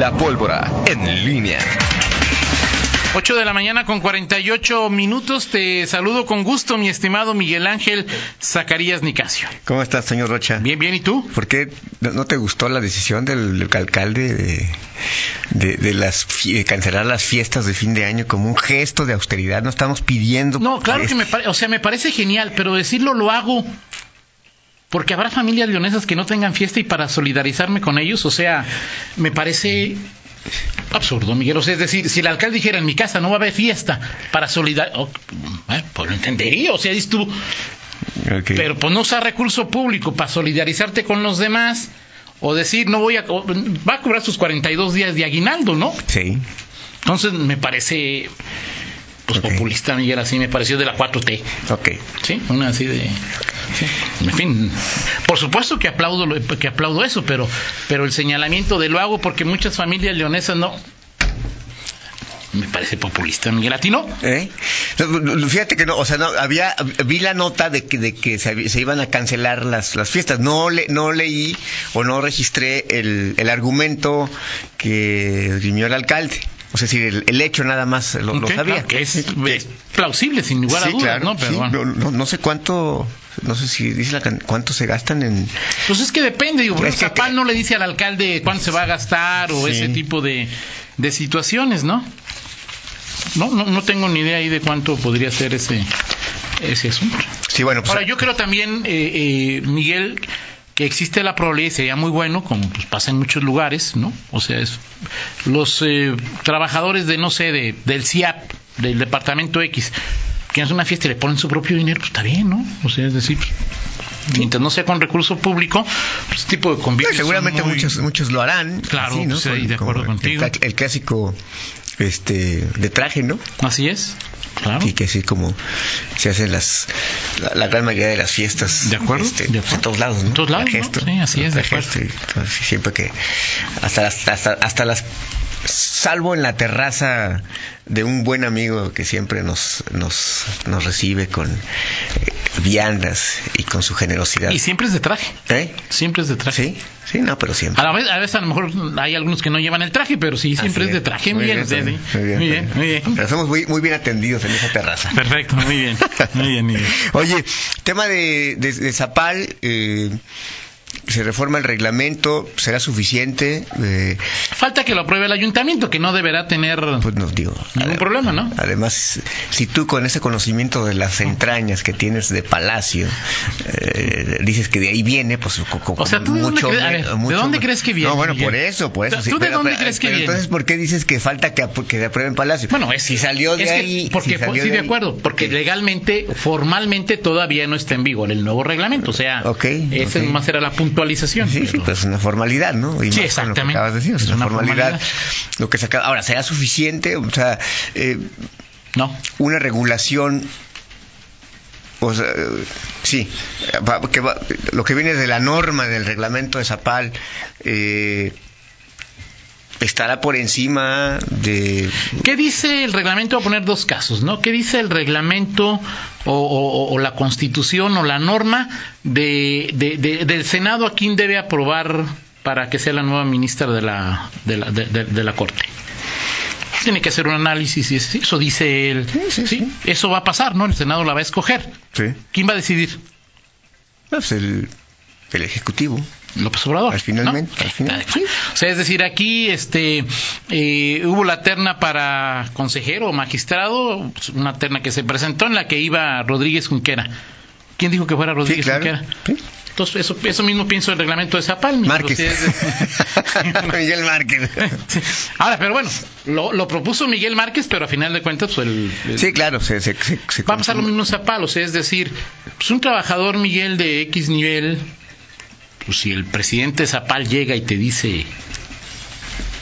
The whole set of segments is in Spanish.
La pólvora en línea. 8 de la mañana con 48 minutos. Te saludo con gusto, mi estimado Miguel Ángel Zacarías Nicasio. ¿Cómo estás, señor Rocha? Bien, bien, ¿y tú? ¿Por qué no te gustó la decisión del, alcalde de, de, de las, de cancelar las fiestas de fin de año como un gesto de austeridad? No estamos pidiendo. No, claro que me, o sea, me parece genial, pero decirlo lo hago porque habrá familias leonesas que no tengan fiesta y para solidarizarme con ellos, o sea, me parece absurdo, Miguel. O sea, es decir, si el alcalde dijera en mi casa no va a haber fiesta para solidarizar, oh, eh, pues lo entendería, o sea, dices tú, pero pues no usar recurso público para solidarizarte con los demás, o decir, no voy a, va a cobrar sus 42 días de aguinaldo, ¿no? Sí. Entonces me parece pues populista, Miguel, así me pareció de la 4T. Ok. Sí, una así de... En fin, por supuesto que aplaudo, que aplaudo eso, pero, pero el señalamiento de lo hago porque muchas familias leonesas no, me parece populista, Miguel Latino. ¿Eh? Fíjate que no, o sea, no, había, vi la nota de que, de que se, iban a cancelar las, las fiestas. No, le, no leí o no registré el, el argumento que rimió el alcalde. O sea, si el, hecho nada más lo, sabía. que es, plausible, sin lugar a dudas, ¿no? Pero no, sé cuánto, no sé si dice la, cuánto se gastan en... Pues es que depende, digo, porque Zapal no le dice al alcalde cuánto se va a gastar o ese tipo de, de situaciones, ¿no? ¿no? No, no tengo ni idea ahí de cuánto podría ser ese, ese asunto. Sí, bueno, pues, Ahora, yo creo también, eh, eh, Miguel, existe la probabilidad, sería muy bueno, como pues pasa en muchos lugares, ¿no? O sea, es, los eh, trabajadores de, no sé, de, del CIAP, del departamento X, que hacen una fiesta y le ponen su propio dinero, pues está bien, ¿no? O sea, es decir, mientras no sea con recurso público, pues este tipo de convivio. seguramente muchos, muchos lo harán. Claro, ¿no? Pues, de acuerdo contigo. el clásico este de traje, ¿no? Así es. Claro. Y que así como se hacen las la, gran mayoría de las fiestas de acuerdo, este, de todos lados, ¿no? todos lados, sí, así es, de acuerdo. siempre que hasta las hasta, hasta las salvo en la terraza de un buen amigo que siempre nos, nos, nos recibe con eh, viandas y con su generosidad. Y siempre es de traje. ¿Eh? Siempre es de traje. Sí, sí, no, pero siempre. A, la vez, a veces a lo mejor hay algunos que no llevan el traje, pero sí, siempre es de traje. Muy, bien, muy, bien, muy bien, Pero somos muy, muy bien atendidos en esa terraza. Perfecto, muy bien. Muy bien, muy bien. Oye, tema de, de, de Zapal, eh, se reforma el reglamento, será suficiente. Eh, Falta que lo apruebe el ayuntamiento, que no deberá tener pues no, digo, ningún problema, ¿no? Además, si tú con ese conocimiento de las entrañas que tienes de Palacio eh, dices que de ahí viene, pues o sea, ¿tú de dónde, crees, ¿de dónde crees que viene? No, bueno, por eso, por eso. ¿Tú de dónde crees que viene? Entonces, ¿por qué dices que falta que, que aprueben Palacio? Bueno, es, si salió de ahí. porque, sí, de, acuerdo, porque legalmente, formalmente todavía no está en vigor el nuevo reglamento, o sea, okay, ese más era la puntualización. Sí, sí, pues una formalidad, ¿no? Y sí, exactamente. Que de decir, es una, formalidad, Lo que se acaba... Ahora, ¿será suficiente? O sea, eh, no. Una regulación o sea, sí, que lo que viene de la norma del reglamento de Zapal eh, estará por encima de... ¿Qué dice el reglamento? Voy a poner dos casos, ¿no? ¿Qué dice el reglamento o, la constitución o la norma de, del Senado a quién debe aprobar para que sea la nueva ministra de la, de la, de, la Corte? Tiene que hacer un análisis y eso dice él. Sí, sí, Eso va a pasar, ¿no? El Senado la va a escoger. ¿Quién va a decidir? Pues el, el Ejecutivo. López Obrador. Al finalmente, O sea, es decir, aquí este eh, hubo la terna para consejero o magistrado, una terna que se presentó en la que iba Rodríguez Junquera. ¿Quién dijo que fuera Rodríguez Junquera? Entonces, eso, eso mismo pienso del reglamento de Zapal. Márquez. Miguel Márquez. Ahora, pero bueno, lo, propuso Miguel Márquez, pero a final de cuentas, pues el. sí, claro, se, se, va a pasar lo mismo en Zapal, o sea, es decir, pues un trabajador, Miguel, de X nivel, pues si el presidente Zapal llega y te dice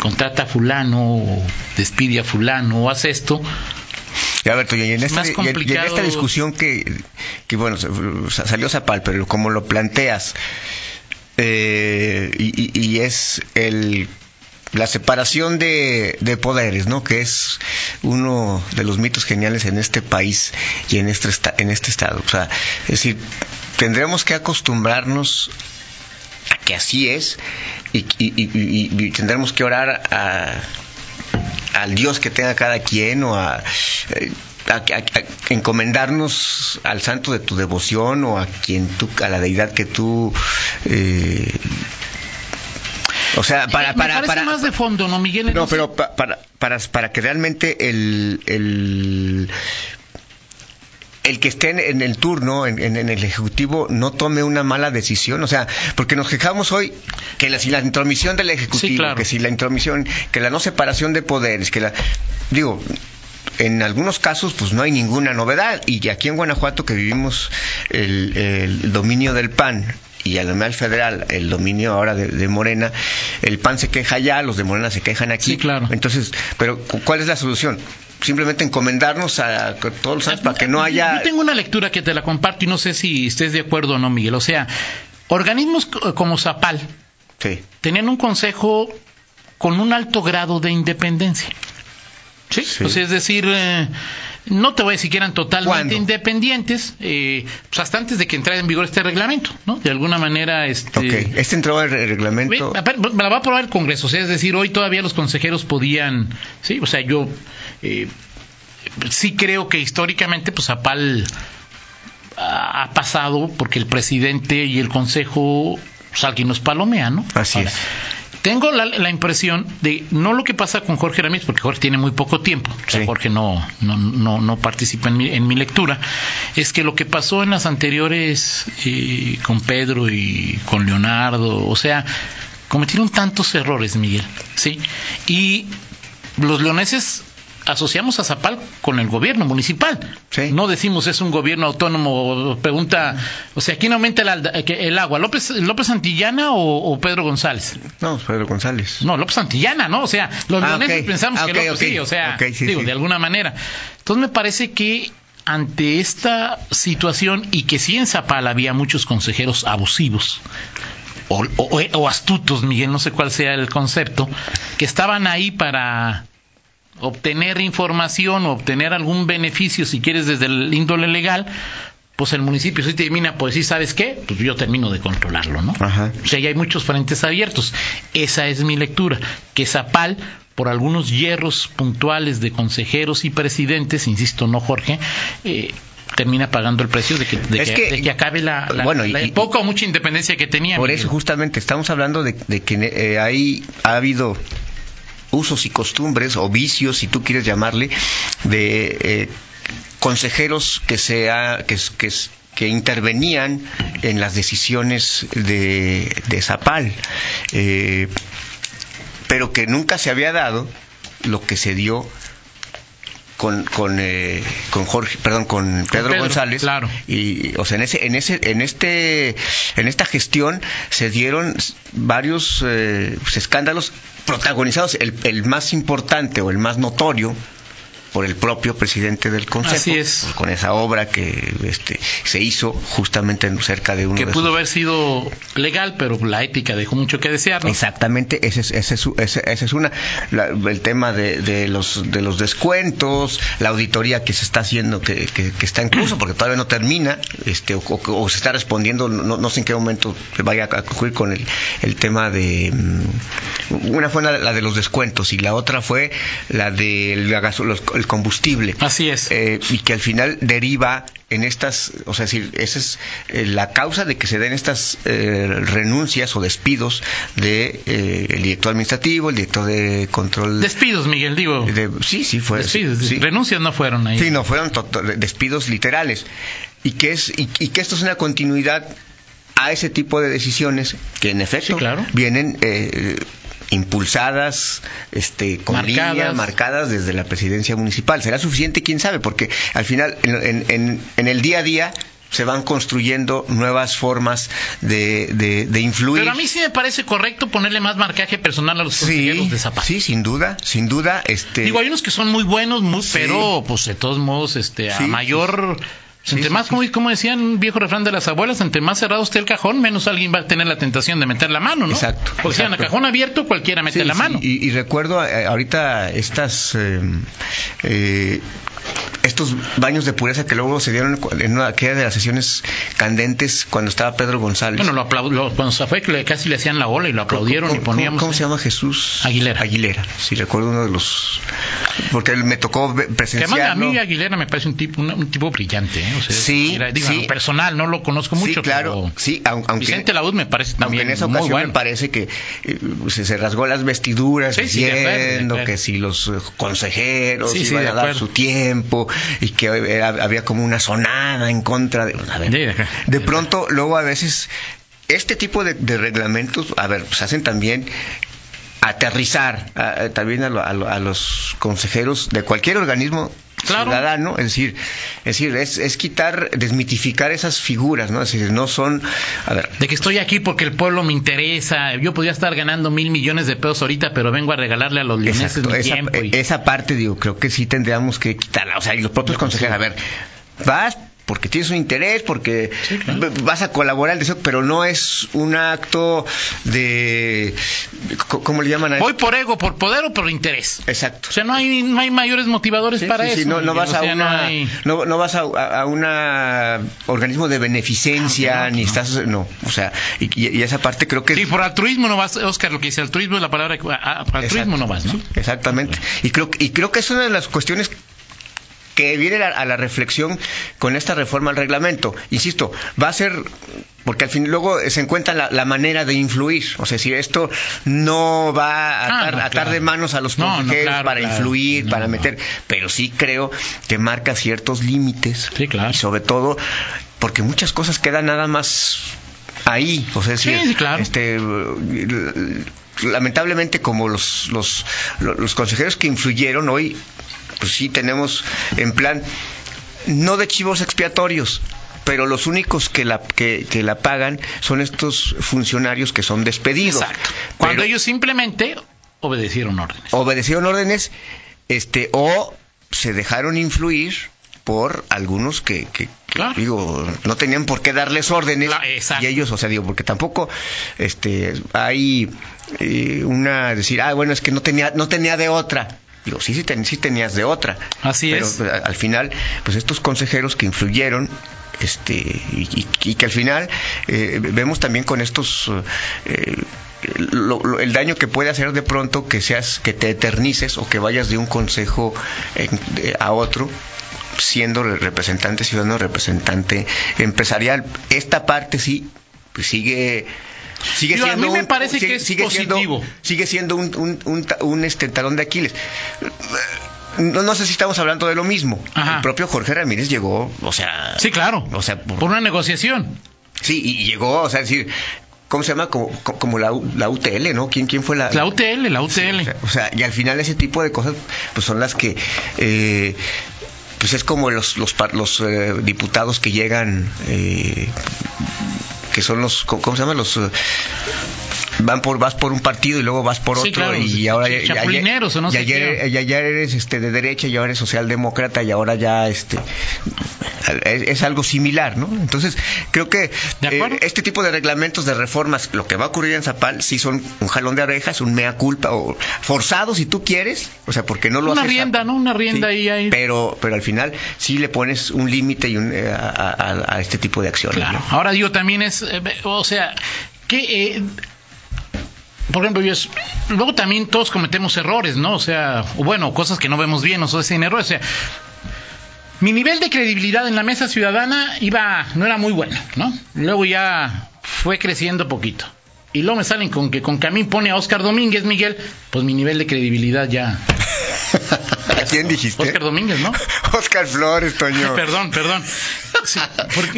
contrata a fulano, o despide a fulano, o haz esto, ya, Alberto, y en, esta, discusión que, que, bueno, salió Zapal, pero como lo planteas, eh, y, es el la separación de, de, poderes, ¿no? Que es uno de los mitos geniales en este país y en este, en este estado. O sea, es decir, tendremos que acostumbrarnos que así es y, tendremos que orar al Dios que tenga cada quien o a, eh, encomendarnos al santo de tu devoción o a quien tú, a la deidad que tú eh, o sea, para, para, para, más de fondo, ¿no, Miguel? No, pero para, para, para que realmente el, el, el que esté en, el turno, en, el Ejecutivo, no tome una mala decisión. O sea, porque nos quejamos hoy que la, si la intromisión del Ejecutivo, que si la intromisión, que la no separación de poderes, que la. Digo, en algunos casos pues no hay ninguna novedad y aquí en Guanajuato que vivimos el, el dominio del PAN y al nivel federal el dominio ahora de, Morena, el PAN se queja allá, los de Morena se quejan aquí. Sí, claro. Entonces, pero ¿cuál es la solución? Simplemente encomendarnos a todos los años para que no haya... Yo tengo una lectura que te la comparto y no sé si estés de acuerdo o no, Miguel. O sea, organismos como Zapal sí. tenían un consejo con un alto grado de independencia. Sí, Pues es decir, eh, no te voy a decir que eran totalmente independientes, eh, pues hasta antes de que entrara en vigor este reglamento, ¿no? De alguna manera, este... Ok, este entró el reglamento... Me la va a aprobar el Congreso, o sea, es decir, hoy todavía los consejeros podían, sí, o sea, yo eh, sí creo que históricamente, pues Apal ha pasado porque el presidente y el consejo, pues alguien nos palomea, ¿no? Así es. Tengo la, impresión de no lo que pasa con Jorge Ramírez, porque Jorge tiene muy poco tiempo, o sea, Jorge no, no, no, no participa en mi, en mi, lectura, es que lo que pasó en las anteriores eh, con Pedro y con Leonardo, o sea, cometieron tantos errores, Miguel, ¿sí? Y los leoneses asociamos a Zapal con el gobierno municipal. No decimos es un gobierno autónomo. Pregunta, o sea, ¿quién aumenta el, agua? ¿López, López Santillana o, Pedro González? No, Pedro González. No, López Santillana, ¿no? O sea, los ah, pensamos que López sí, o sea, digo, de alguna manera. Entonces me parece que ante esta situación y que sí en Zapal había muchos consejeros abusivos, o, o, astutos, Miguel, no sé cuál sea el concepto, que estaban ahí para obtener información o obtener algún beneficio, si quieres, desde el índole legal, pues el municipio si termina pues sí, ¿sabes qué? Pues yo termino de controlarlo, ¿no? O sea, ya hay muchos frentes abiertos. Esa es mi lectura, que Zapal, por algunos hierros puntuales de consejeros y presidentes, insisto, no Jorge, eh, termina pagando el precio de que, de que, acabe la, bueno, poca o mucha independencia que tenía. Por eso justamente estamos hablando de, que eh, ahí ha habido usos y costumbres o vicios, si tú quieres llamarle, de eh, consejeros que, sea, que, intervenían en las decisiones de, de Zapal, eh, pero que nunca se había dado lo que se dio con con, eh, con Jorge perdón con Pedro, González claro. y o sea en ese en ese en este en esta gestión se dieron varios eh, escándalos protagonizados el, el más importante o el más notorio por el propio presidente del Consejo. Así es. Con esa obra que este, se hizo justamente cerca de uno que pudo haber sido legal, pero la ética dejó mucho que desear. Exactamente, ese es, ese ese, es una. el tema de, los, de los descuentos, la auditoría que se está haciendo, que, que, está en curso, porque todavía no termina, este, o, se está respondiendo, no, sé en qué momento se vaya a concluir con el, el tema de. Mm, una fue la, de los descuentos y la otra fue la de los, el combustible. Así es. Eh, y que al final deriva en estas, o sea, decir, esa es eh, la causa de que se den estas eh, renuncias o despidos de el director administrativo, el director de control. Despidos, Miguel, digo. sí, sí, fue. Despidos, renuncias no fueron ahí. Sí, no, fueron despidos literales. Y que, es, y, que esto es una continuidad a ese tipo de decisiones que en efecto vienen eh, impulsadas, este, con marcadas. línea, marcadas desde la presidencia municipal. ¿Será suficiente? ¿Quién sabe? Porque al final, en, en, el día a día, se van construyendo nuevas formas de, de, influir. Pero a mí sí me parece correcto ponerle más marcaje personal a los consejeros de Zapata. Sí, sin duda, sin duda. Este... Digo, hay unos que son muy buenos, muy, pero pues de todos modos, este, a mayor... entre más, como, como decían un viejo refrán de las abuelas, entre más cerrado esté el cajón, menos alguien va a tener la tentación de meter la mano, ¿no? Exacto. Porque si en el cajón abierto, cualquiera mete la mano. Y, recuerdo eh, ahorita estas eh, eh, estos baños de pureza que luego se dieron en una aquella de las sesiones candentes cuando estaba Pedro González. Bueno, lo aplaudió, cuando se fue que casi le hacían la ola y lo aplaudieron y poníamos. ¿Cómo, se llama Jesús? Aguilera. Aguilera, sí, recuerdo uno de los. Porque él me tocó presenciar. a mí Aguilera me parece un tipo, un, tipo brillante, ¿eh? Sí, sí. personal, no lo conozco mucho. Sí, claro, sí, aunque. Vicente Laud me parece también. Aunque en esa ocasión me parece que eh, se, rasgó las vestiduras diciendo que si los eh, consejeros iban a dar su tiempo y que había como una sonada en contra de... de pronto, luego a veces, este tipo de, reglamentos, a ver, pues hacen también aterrizar también a, los consejeros de cualquier organismo ciudadano, es decir, es decir, es, quitar, desmitificar esas figuras, ¿no? Es decir, no son, a ver. De que estoy aquí porque el pueblo me interesa, yo podría estar ganando mil millones de pesos ahorita, pero vengo a regalarle a los leoneses mi esa, tiempo. Esa parte, digo, creo que sí tendríamos que quitarla, o sea, y los propios consejeros, a ver, vas porque tienes un interés, porque vas a colaborar, pero no es un acto de, ¿cómo le llaman a Voy por ego, por poder o por interés. Exacto. O sea, no hay, no hay mayores motivadores para eso. no, no, vas a una, no, vas a, un organismo de beneficencia, ni estás, no, o sea, y, esa parte creo que... Sí, por altruismo no vas, Oscar, lo que dice altruismo es la palabra, altruismo no vas, ¿no? exactamente. Y creo, y creo que es una de las cuestiones que viene a, la reflexión con esta reforma al reglamento. Insisto, va a ser porque al fin luego se encuentra la, manera de influir. O sea, si esto no va a ah, atar, de manos a los consejeros para influir, para meter, pero sí creo que marca ciertos límites. Sí, claro. Y sobre todo porque muchas cosas quedan nada más ahí. O sea, sí, claro. este lamentablemente como los, los, los consejeros que influyeron hoy pues sí tenemos en plan, no de chivos expiatorios, pero los únicos que la, que, la pagan son estos funcionarios que son despedidos. Exacto. Cuando ellos simplemente obedecieron órdenes. Obedecieron órdenes, este, o se dejaron influir por algunos que, digo no tenían por qué darles órdenes y ellos o sea digo porque tampoco este hay eh, una decir ah bueno es que no tenía no tenía de otra Digo, sí, sí, sí tenías de otra. Así pero, es. Pero al final, pues estos consejeros que influyeron este y, que al final eh, vemos también con estos eh, el daño que puede hacer de pronto que seas que te eternices o que vayas de un consejo a otro siendo representante ciudadano representante empresarial esta parte sí pues sigue Sigue siendo a mí me parece que es positivo. sigue siendo un, un, un, este, talón de Aquiles. No, no, sé si estamos hablando de lo mismo. El propio Jorge Ramírez llegó, o sea... Sí, claro. O sea, por, una negociación. Sí, y llegó, o sea, decir... ¿Cómo se llama? Como, como la, la, UTL, ¿no? ¿Quién, quién fue la...? La UTL, la UTL. o, sea, y al final ese tipo de cosas pues son las que... Eh, pues es como los, los, los eh, diputados que llegan... Eh, que son los, ¿cómo se llama? Los eh, van por vas por un partido y luego vas por otro y ahora ya, ya, eres este de derecha y ahora eres socialdemócrata y ahora ya este es, algo similar, ¿no? Entonces, creo que eh, este tipo de reglamentos de reformas, lo que va a ocurrir en Zapal, sí son un jalón de orejas, un mea culpa, o forzado si tú quieres, o sea, porque no lo Una rienda, ¿no? Una rienda ahí, ahí. Pero, pero al final sí le pones un límite y un, eh, a, este tipo de acciones. Claro. Ahora digo, también es, eh, o sea, que por ejemplo, yo, luego también todos cometemos errores, ¿no? O sea, bueno, cosas que no vemos bien, o sea, sin errores. O sea, mi nivel de credibilidad en la mesa ciudadana iba, no era muy bueno, ¿no? Luego ya fue creciendo poquito. Y luego me salen con que con que a mí pone a Oscar Domínguez, Miguel, pues mi nivel de credibilidad ya. ¿A quién dijiste? Oscar Domínguez, ¿no? Oscar Flores, Toño. perdón, perdón.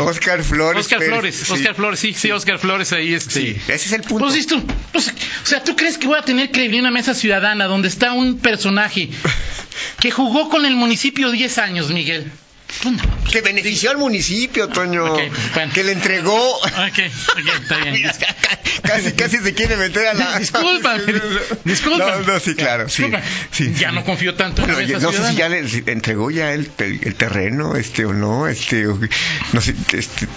Oscar Flores. Oscar Flores, Oscar Flores, sí, sí, Oscar Flores ahí este. Sí, ese es el punto. Pues, tú, pues, o sea, ¿tú crees que voy a tener credibilidad en una mesa ciudadana donde está un personaje que jugó con el municipio 10 años, Miguel? Pues que benefició al municipio, Toño. Pues, que le entregó. Ok, está bien. casi, casi se quiere meter a la. Disculpa, disculpa. No, no, sí, claro. Sí, ya no confío tanto en bueno, No sé si ya le entregó ya el, el, terreno, este o no, este, no sé, este,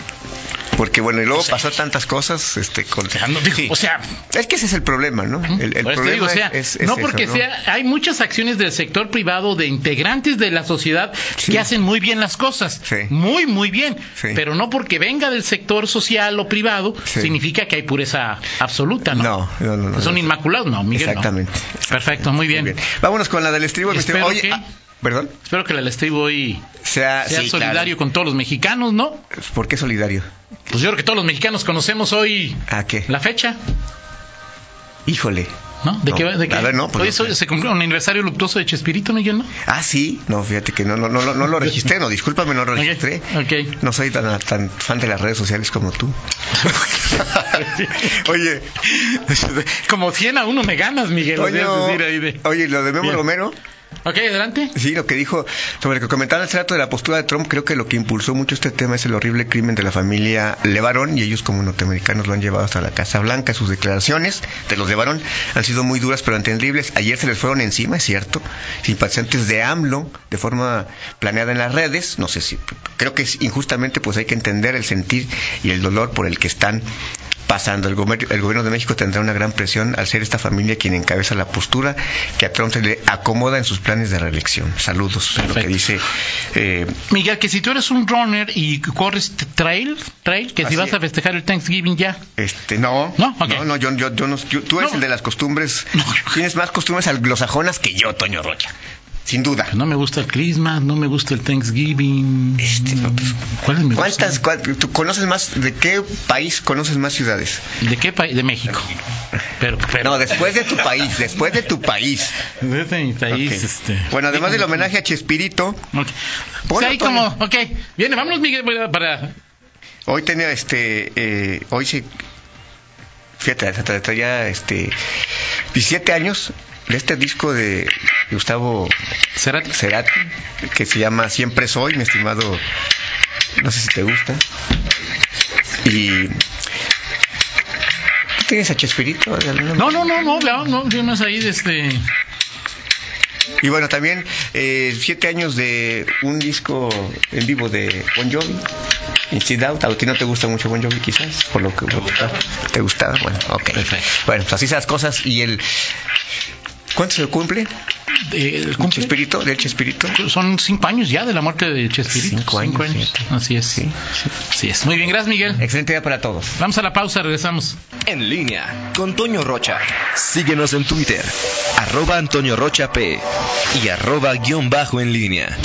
porque bueno, y luego pasó tantas cosas, este, con... o sea, es que ese es el problema, ¿no? El, problema es, no porque sea, hay muchas acciones del sector privado de integrantes de la sociedad que hacen muy bien las cosas, muy muy bien, pero no porque venga del sector social o privado significa que hay pureza absoluta, ¿no? No, no, no. Son inmaculados, no, Miguel. Exactamente. Perfecto, muy bien. Vámonos con la del estribo. Oye, ¿Perdón? Espero que el estribo hoy sea, solidario con todos los mexicanos, ¿no? ¿Por qué solidario? Pues yo creo que todos los mexicanos conocemos hoy ¿A qué? la fecha. Híjole. ¿No? ¿De qué? De qué? A ver, no. Pues hoy se cumplió un aniversario luctuoso de Chespirito, Miguel, ¿no? Ah, sí. No, fíjate que no, no, no, no lo registré, no, discúlpame, no lo registré. Okay. No soy tan, tan fan de las redes sociales como tú. oye. como 100 a uno me ganas, Miguel. Oye, lo de Memo Romero. Ok, adelante. Sí, lo que dijo sobre lo que comentaba el trato de la postura de Trump, creo que lo que impulsó mucho este tema es el horrible crimen de la familia Levarón y ellos como norteamericanos lo han llevado hasta la Casa Blanca. Sus declaraciones de los Levarón han sido muy duras pero entendibles. Ayer se les fueron encima, es cierto, simpatizantes de AMLO de forma planeada en las redes. No sé si, creo que injustamente pues hay que entender el sentir y el dolor por el que están pasando. El, el, gobierno de México tendrá una gran presión al ser esta familia quien encabeza la postura que a Trump se le acomoda en sus planes de reelección. Saludos. Lo que dice eh, Miguel, que si tú eres un runner y corres trail, trail, que si vas a festejar el Thanksgiving ya. Este, no. No, no, yo, yo, yo no, tú eres el de las costumbres. Tienes más costumbres anglosajonas que yo, Toño Rocha sin duda. No me gusta el Christmas, no me gusta el Thanksgiving. Este, pues, ¿Cuántas, tú conoces más, de qué país conoces más ciudades? ¿De qué país? De México. Pero, No, después de tu país, después de tu país. Desde mi país, este. Bueno, además del homenaje a Chespirito. Okay. como, ok, viene, vámonos Miguel para... Hoy tenía, este, eh, hoy se... Fíjate, ya, este, 17 años de este disco de Gustavo Cerati. que se llama Siempre Soy, mi estimado, no sé si te gusta. Y ¿Tienes a Chespirito? No, no, no, no, no, no, tienes ahí desde... Este, y bueno, también eh, siete años de un disco en vivo de Bon Jovi, Inside Out. ¿A ti no te gusta mucho Bon Jovi quizás? Por lo que, te gustaba. Bueno, ok. Bueno, pues así esas cosas. Y el ¿Cuánto se cumple? ¿El? Chespirito, del Chespirito. Son cinco años ya de la muerte de Chespirito. Cinco años. Así es. Sí, Así es. Muy bien, gracias Miguel. Excelente día para todos. Vamos a la pausa, regresamos. En línea con Toño Rocha. Síguenos en Twitter, arroba Antonio Rocha P y arroba guion bajo en línea.